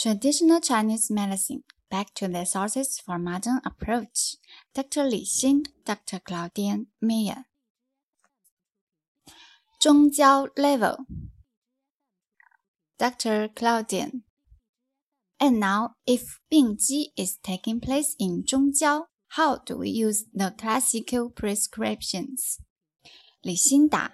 Traditional Chinese medicine back to the sources for modern approach. Dr. Li Xin, Dr. Claudine Meyer. 中焦 level. Dr. Claudine. And now, if Bingji is taking place in 中焦, how do we use the classical prescriptions? Li Xin Da.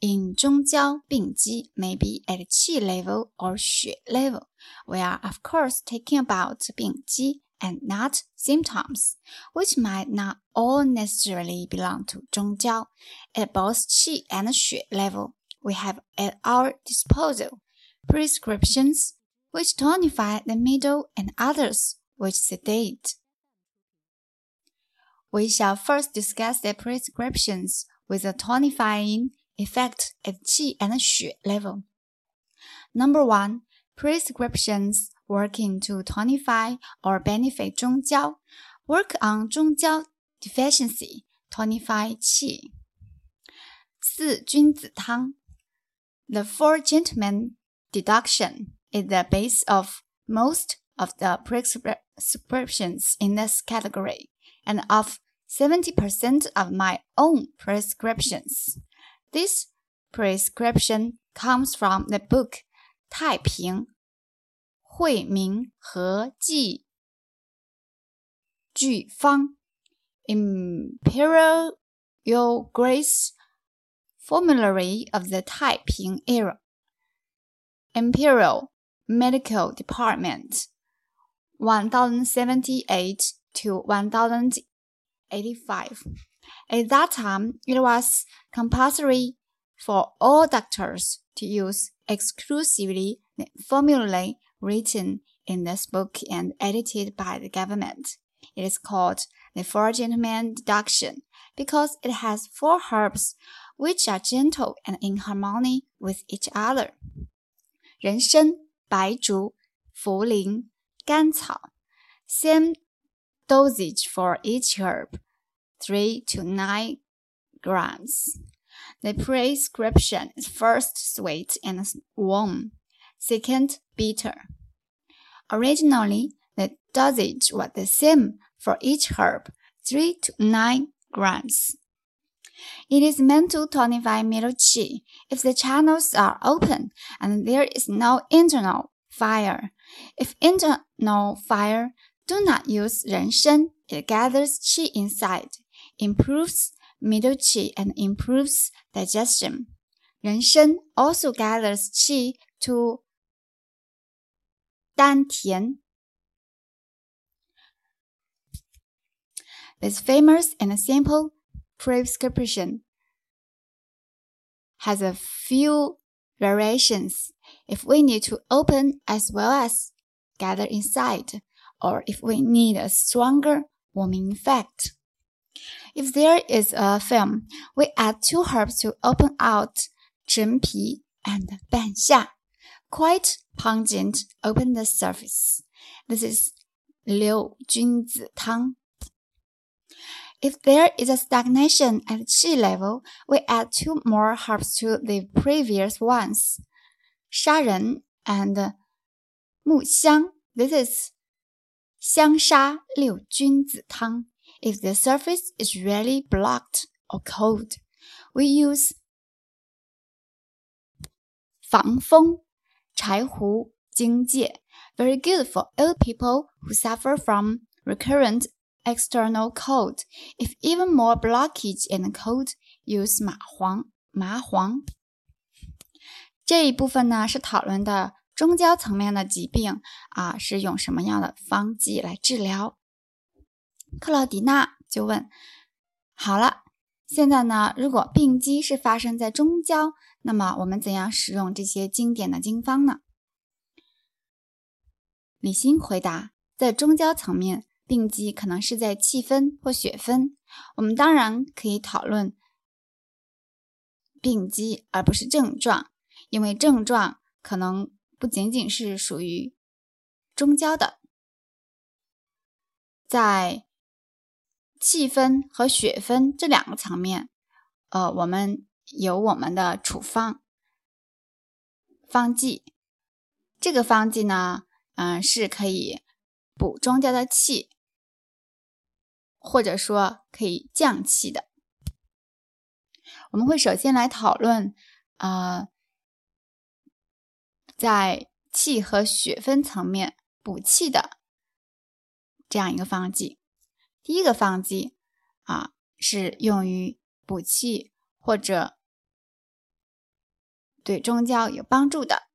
In Zhongjiao, Bingji may be at Qi level or Xue level. We are of course talking about 病机 and not symptoms, which might not all necessarily belong to 中焦. At both qi and 血 level, we have at our disposal prescriptions which tonify the middle and others which sedate. We shall first discuss the prescriptions with a tonifying effect at qi and xue level. Number one, prescriptions working to tonify or benefit 中焦 work on 中焦 deficiency, tonify qi. 四君子汤 The four gentlemen deduction is the base of most of the prescriptions in this category and of 70% of my own prescriptions. This prescription comes from the book 太平惠民和剂具方 Imperial Your Grace Formulary of the Taiping Era Imperial Medical Department 1078 to 1085 at that time, it was compulsory for all doctors to use exclusively the formulae written in this book and edited by the government. It is called the Four Gentlemen Deduction because it has four herbs which are gentle and in harmony with each other. 人参、白术、茯苓、甘草. Same dosage for each herb. 3 to 9 grams. The prescription is first sweet and warm, second bitter. Originally, the dosage was the same for each herb, 3 to 9 grams. It is meant to tonify middle qi if the channels are open and there is no internal fire. If internal fire, do not use 人参, it gathers qi inside improves middle qi and improves digestion. Ren Shen also gathers qi to Dan Tian. This famous and simple prescription has a few variations. If we need to open as well as gather inside, or if we need a stronger warming effect. If there is a film, we add two herbs to open out 陈皮 and 半夏. Quite pungent, open the surface. This is 六君子汤. If there is a stagnation at qi level, we add two more herbs to the previous ones. 砂仁 and 木香. This is 香砂六君子汤. If the surface is really blocked or cold, we use 防风柴胡荆芥 very good for ill people who suffer from recurrent external cold. If even more blockage and cold, use 麻黄麻黄。这一部分呢是讨论的中焦层面的疾病啊，是用什么样的方剂来治疗？ 克劳迪娜就问：“好了，现在呢？如果病机是发生在中焦，那么我们怎样使用这些经典的经方呢？”李欣回答：“在中焦层面，病机可能是在气分或血分。我们当然可以讨论病机，而不是症状，因为症状可能不仅仅是属于中焦的，在。”气分和血分这两个层面，呃，我们有我们的处方方剂。这个方剂呢，嗯，是可以补中焦的气，或者说可以降气的。我们会首先来讨论，呃，在气和血分层面补气的这样一个方剂。第一个方剂啊，是用于补气或者。对中焦有帮助的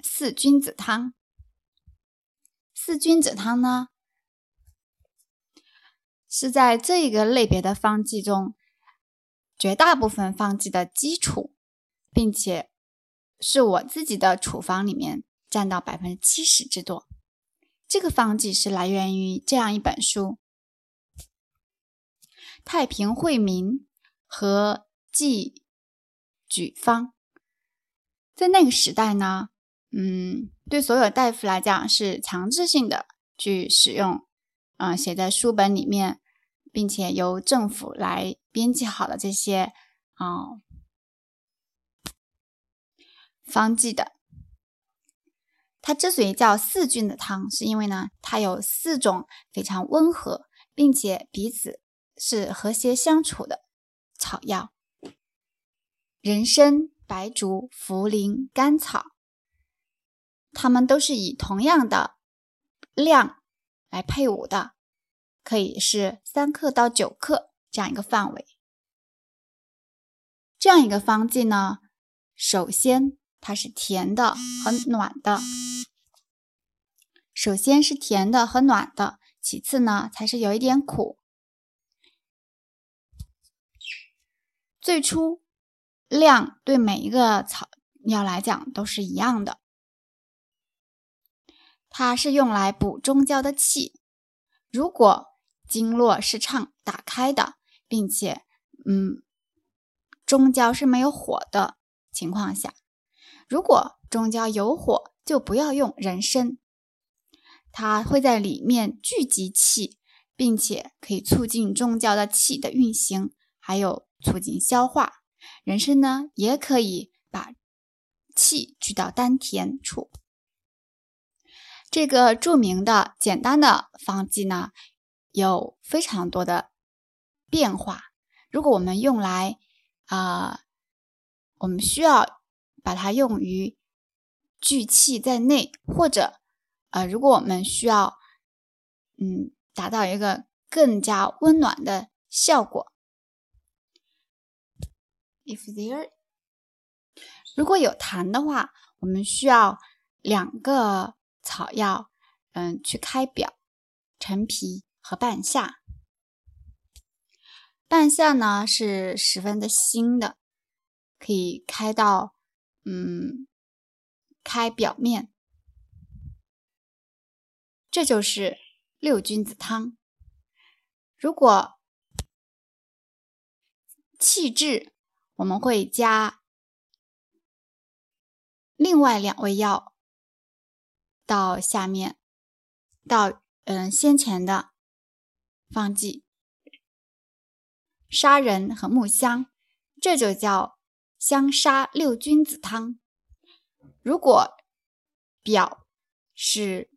四君子汤。四君子汤呢，是在这一个类别的方剂中绝大部分方剂的基础，并且是我自己的处方里面占到百分之七十之多。这个方剂是来源于这样一本书《太平惠民》和。记举方，在那个时代呢，嗯，对所有大夫来讲是强制性的去使用，嗯，写在书本里面，并且由政府来编辑好的这些，啊，方剂的。它之所以叫四君的汤，是因为呢，它有四种非常温和，并且彼此是和谐相处的草药。人参、白术、茯苓、甘草，它们都是以同样的量来配伍的，可以是三克到九克这样一个范围。这样一个方剂呢，首先它是甜的和暖的，首先是甜的和暖的，其次呢才是有一点苦。最初。量对每一个草药来讲都是一样的，它是用来补中焦的气。如果经络是畅打开的，并且嗯中焦是没有火的情况下，如果中焦有火，就不要用人参，它会在里面聚集气，并且可以促进中焦的气的运行，还有促进消化。人参呢，也可以把气聚到丹田处。这个著名的简单的方剂呢，有非常多的变化。如果我们用来啊，我们需要把它用于聚气在内，或者呃，如果我们需要嗯，达到一个更加温暖的效果。If there，如果有痰的话，我们需要两个草药，嗯，去开表：陈皮和半夏。半夏呢是十分的辛的，可以开到嗯开表面。这就是六君子汤。如果气滞。我们会加另外两味药到下面，到嗯先前的方剂砂仁和木香，这就叫香砂六君子汤。如果表是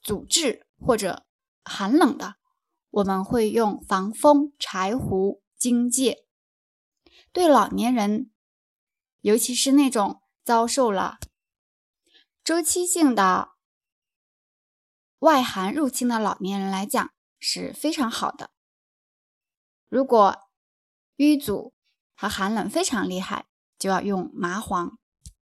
阻滞或者寒冷的，我们会用防风、柴胡、荆芥。对老年人，尤其是那种遭受了周期性的外寒入侵的老年人来讲是非常好的。如果瘀阻和寒冷非常厉害，就要用麻黄。